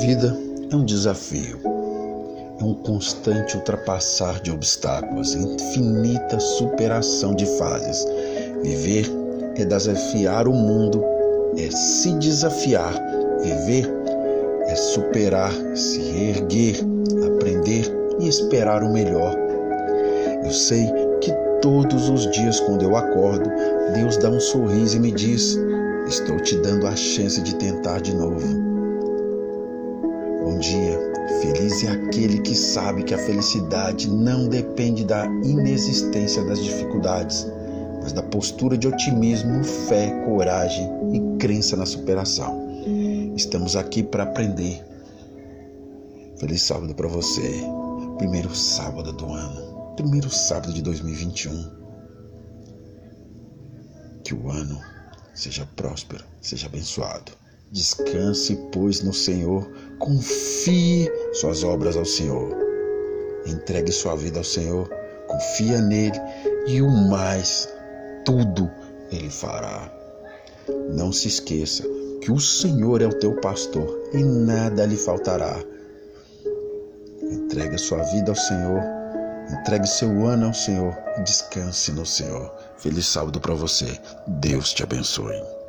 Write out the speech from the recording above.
vida é um desafio, é um constante ultrapassar de obstáculos, infinita superação de fases. Viver é desafiar o mundo, é se desafiar. Viver é superar, se erguer, aprender e esperar o melhor. Eu sei que todos os dias, quando eu acordo, Deus dá um sorriso e me diz: Estou te dando a chance de tentar de novo. Dia. Feliz é aquele que sabe que a felicidade não depende da inexistência das dificuldades, mas da postura de otimismo, fé, coragem e crença na superação. Estamos aqui para aprender. Feliz sábado para você. Primeiro sábado do ano. Primeiro sábado de 2021. Que o ano seja próspero, seja abençoado. Descanse, pois, no Senhor, confie suas obras ao Senhor. Entregue sua vida ao Senhor, confia nele e o mais, tudo ele fará. Não se esqueça que o Senhor é o teu pastor e nada lhe faltará. Entregue sua vida ao Senhor, entregue seu ano ao Senhor e descanse no Senhor. Feliz sábado para você. Deus te abençoe.